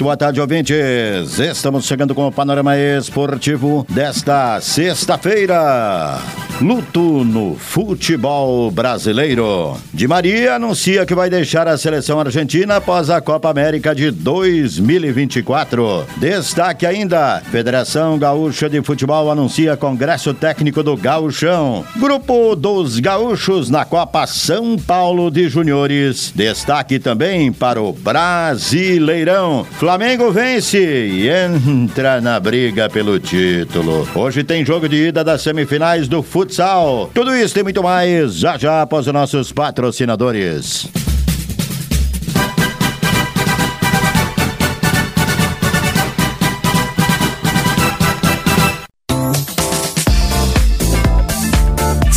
Muito boa tarde, ouvintes. Estamos chegando com o panorama esportivo desta sexta-feira. Luto no futebol brasileiro. Di Maria anuncia que vai deixar a seleção argentina após a Copa América de 2024. Destaque ainda: Federação Gaúcha de Futebol anuncia Congresso Técnico do Gauchão. Grupo dos Gaúchos na Copa São Paulo de Juniores. Destaque também para o Brasileirão. Vence e entra na briga pelo título. Hoje tem jogo de ida das semifinais do futsal. Tudo isso e muito mais já já após os nossos patrocinadores.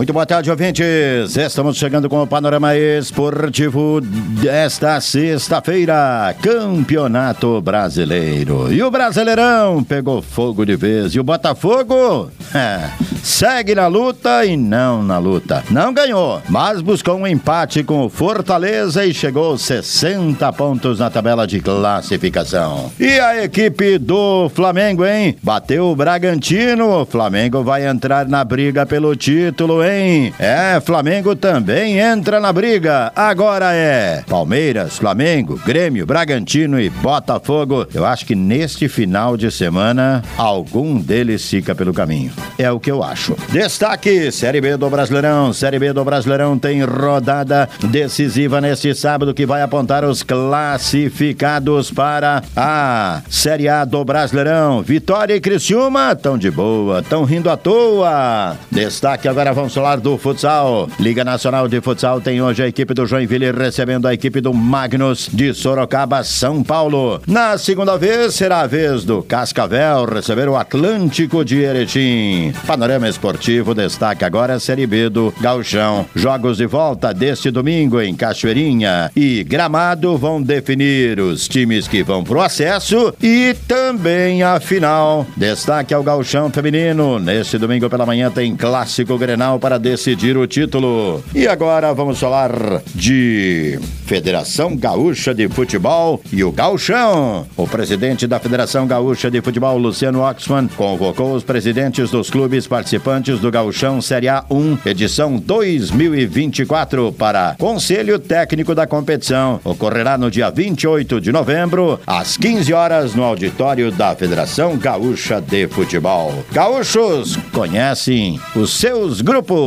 Muito boa tarde, ouvintes. Estamos chegando com o panorama esportivo desta sexta-feira. Campeonato Brasileiro. E o Brasileirão pegou fogo de vez. E o Botafogo é, segue na luta e não na luta. Não ganhou, mas buscou um empate com o Fortaleza e chegou 60 pontos na tabela de classificação. E a equipe do Flamengo, hein? Bateu o Bragantino. O Flamengo vai entrar na briga pelo título, hein? É, Flamengo também entra na briga. Agora é Palmeiras, Flamengo, Grêmio, Bragantino e Botafogo. Eu acho que neste final de semana algum deles fica pelo caminho. É o que eu acho. Destaque: Série B do Brasileirão. Série B do Brasileirão tem rodada decisiva neste sábado que vai apontar os classificados para a Série A do Brasileirão. Vitória e Criciúma estão de boa, estão rindo à toa. Destaque agora vamos falar do futsal. Liga Nacional de Futsal tem hoje a equipe do Joinville recebendo a equipe do Magnus de Sorocaba, São Paulo. Na segunda vez será a vez do Cascavel receber o Atlântico de Erechim. Panorama Esportivo destaca agora a Série B do Gauchão. Jogos de volta deste domingo em Cachoeirinha e Gramado vão definir os times que vão pro acesso e também a final. Destaque ao Gauchão Feminino. Neste domingo pela manhã tem clássico Grenal para decidir o título. E agora vamos falar de Federação Gaúcha de Futebol e o Gauchão. O presidente da Federação Gaúcha de Futebol, Luciano Oxman, convocou os presidentes dos clubes participantes do Gauchão Série A1, edição 2024, para Conselho Técnico da competição. Ocorrerá no dia 28 de novembro, às 15 horas, no auditório da Federação Gaúcha de Futebol. Gaúchos conhecem os seus grupos.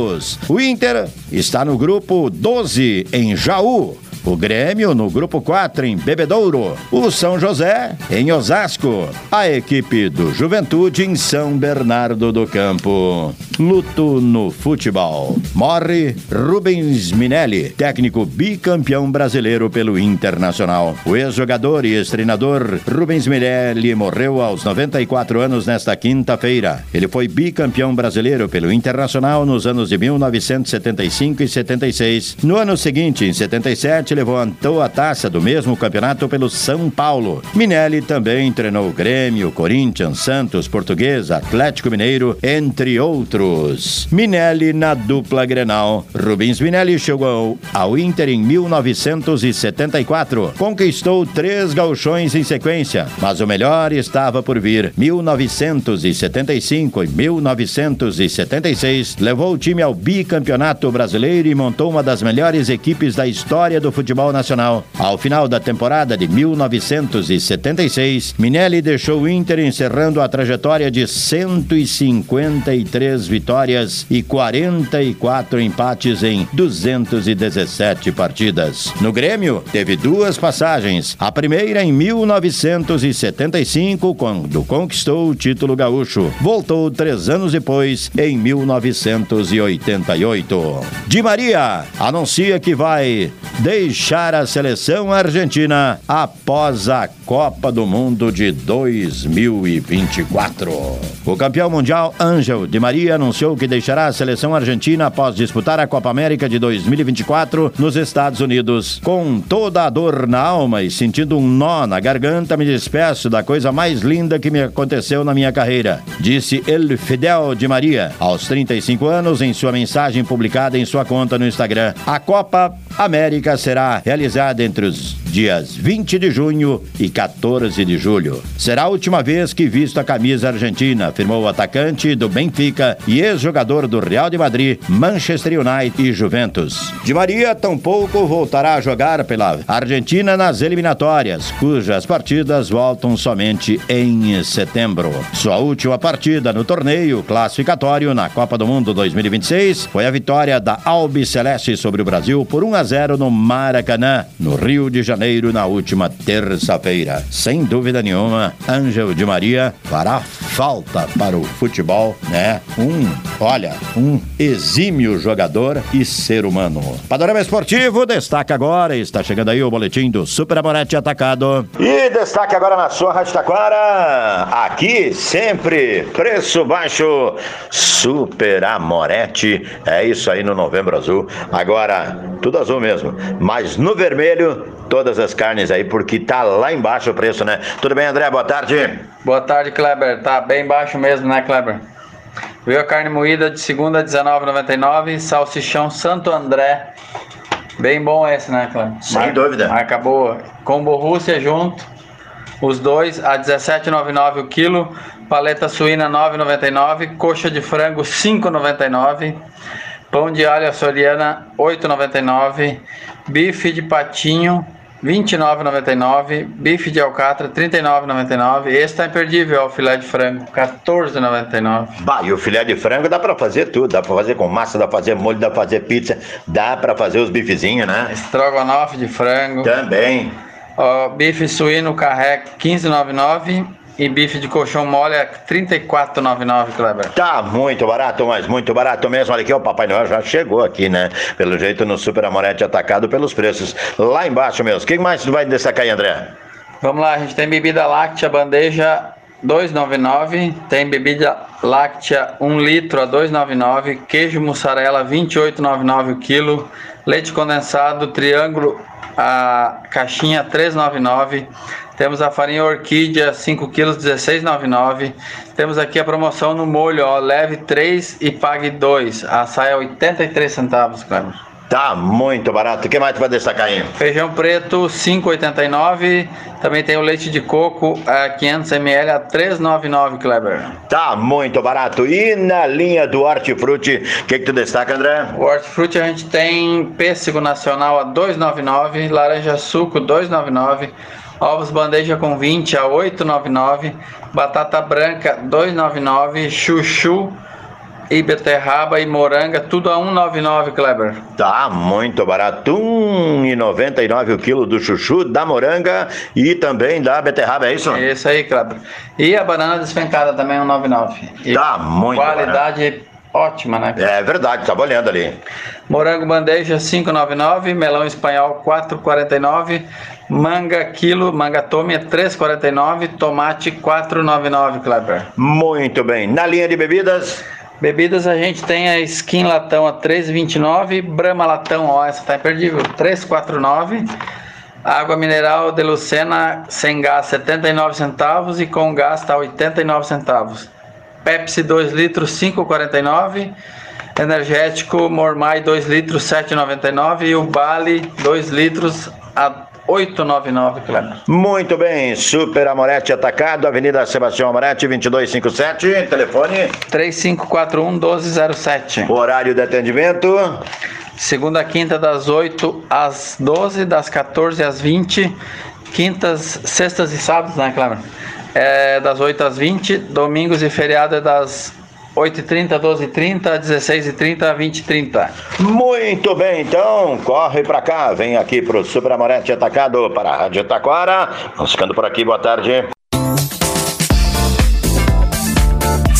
O Inter está no grupo 12 em Jaú. O Grêmio no grupo 4 em Bebedouro. O São José em Osasco. A equipe do Juventude em São Bernardo do Campo. Luto no futebol. Morre Rubens Minelli, técnico bicampeão brasileiro pelo Internacional. O ex-jogador e ex-treinador Rubens Minelli morreu aos 94 anos nesta quinta-feira. Ele foi bicampeão brasileiro pelo Internacional nos anos de 1975 e 76. No ano seguinte, em 77, levantou a taça do mesmo campeonato pelo São Paulo. Minelli também treinou Grêmio, Corinthians, Santos, Português, Atlético Mineiro, entre outros. Minelli na dupla Grenal. Rubens Minelli chegou ao Inter em 1974. Conquistou três gauchões em sequência, mas o melhor estava por vir. 1975 e 1976 levou o time ao bicampeonato brasileiro e montou uma das melhores equipes da história do futebol futebol nacional. Ao final da temporada de 1976, Minelli deixou o Inter encerrando a trajetória de 153 vitórias e 44 empates em 217 partidas. No Grêmio, teve duas passagens. A primeira em 1975, quando conquistou o título gaúcho. Voltou três anos depois, em 1988. Di Maria anuncia que vai deixar a seleção argentina após a Copa do Mundo de 2024. O campeão mundial Ângel Di Maria anunciou que deixará a seleção argentina após disputar a Copa América de 2024 nos Estados Unidos. Com toda a dor na alma e sentindo um nó na garganta, me despeço da coisa mais linda que me aconteceu na minha carreira, disse El Fidel Di Maria, aos 35 anos, em sua mensagem publicada em sua conta no Instagram. A Copa América será realizada entre os dias 20 de junho e 14 de julho. Será a última vez que visto a camisa argentina, afirmou o atacante do Benfica e ex-jogador do Real de Madrid, Manchester United e Juventus. Di Maria tampouco voltará a jogar pela Argentina nas eliminatórias, cujas partidas voltam somente em setembro. Sua última partida no torneio classificatório na Copa do Mundo 2026 foi a vitória da Albi Celeste sobre o Brasil por 1 a 0 no Maracanã, no Rio de Janeiro, na última terça-feira. Sem dúvida nenhuma, Ângelo de Maria fará falta para o futebol, né? Um, olha, um exímio jogador e ser humano. Panorama Esportivo destaca agora, está chegando aí o boletim do Super Amorete Atacado. E destaque agora na sua Rádio Taquara, aqui sempre, preço baixo, Super Amorete, é isso aí no Novembro Azul. Agora, tudo azul mesmo, mas no vermelho, todas as carnes aí, porque tá lá embaixo o preço, né? Tudo bem, André? Boa tarde. Boa tarde, Kleber. Tá bem baixo mesmo, né, Kleber? Viu a carne moída de segunda, R$19,99. Salsichão Santo André. Bem bom esse, né, Kleber? Sem Mar dúvida. Marca boa. Combo Rússia junto. Os dois a R$17,99 o quilo. Paleta suína R$9,99. Coxa de frango R$5,99. Pão de alho açoriana R$8,99. Bife de patinho 29,99, bife de alcatra 39,99. Esse tá imperdível, ó, o filé de frango 14,99. Bah, e o filé de frango dá pra fazer tudo, dá pra fazer com massa, dá pra fazer molho, dá pra fazer pizza, dá pra fazer os bifezinhos, né? Estrogonofe de frango. Também. Ó, bife suíno carré 15,99 e bife de colchão mole é 34,99, Kleber. Tá muito barato, mas muito barato mesmo. Olha aqui, o Papai Noel já chegou aqui, né? Pelo jeito no Super Amorete atacado pelos preços. Lá embaixo mesmo. O que mais vai destacar aí, André? Vamos lá, a gente tem bebida láctea, bandeja 2,99. Tem bebida láctea 1 litro a 2,99. Queijo mussarela 28,99 o quilo. Leite condensado triângulo a caixinha 3,99. Temos a farinha orquídea 5 kg 16,99. Temos aqui a promoção no molho, ó, leve 3 e pague 2. A saia 83 centavos, Cleber. Tá muito barato. O que mais tu vai destacar aí? Feijão preto 5,89. Também tem o leite de coco a 500 ml a 3,99, Kleber. Tá muito barato. E na linha do hortifruti, o que, que tu destaca, André? O hortifruti a gente tem pêssego nacional a 2,99, laranja suco 2,99. Ovos bandeja com 20 a 8,99, batata branca 2,99, chuchu e beterraba e moranga, tudo a 1,99, Kleber. Tá muito barato. 1,99 o quilo do chuchu, da moranga e também da beterraba, é isso? É isso aí, Kleber. E a banana despencada também 1,99. E Tá muito Qualidade ótima, né? É verdade, tava olhando ali. Morango bandeja 5,99, melão espanhol 4,49, manga quilo, manga tome é 3,49, tomate 4,99, Kleber. Muito bem. Na linha de bebidas, Bebidas a gente tem a Skin Latão a 3,29, Brahma Latão, ó, essa tá imperdível, 3,49. Água mineral de Lucena sem gás 79 centavos e com gás tá 89 centavos. Pepsi 2 litros 5,49. Energético Mormai 2 litros 7,99 e o Bali 2 litros a 8,99, Kleber. muito bem. Super Amorete Atacado, Avenida Sebastião Amorete, 2257. Telefone, 3541 1207. horário de atendimento. Segunda a quinta, das 8 às 12, das 14 às 20. Quintas, sextas e sábados, né, Cleber? É das 8 às 20. Domingos e feriado é das 8h30, 12h30, 16h30, 20h30. Muito bem, então, corre pra cá, vem aqui pro Super Amorete Atacado para a Rádio Taquara. Vamos ficando por aqui, boa tarde.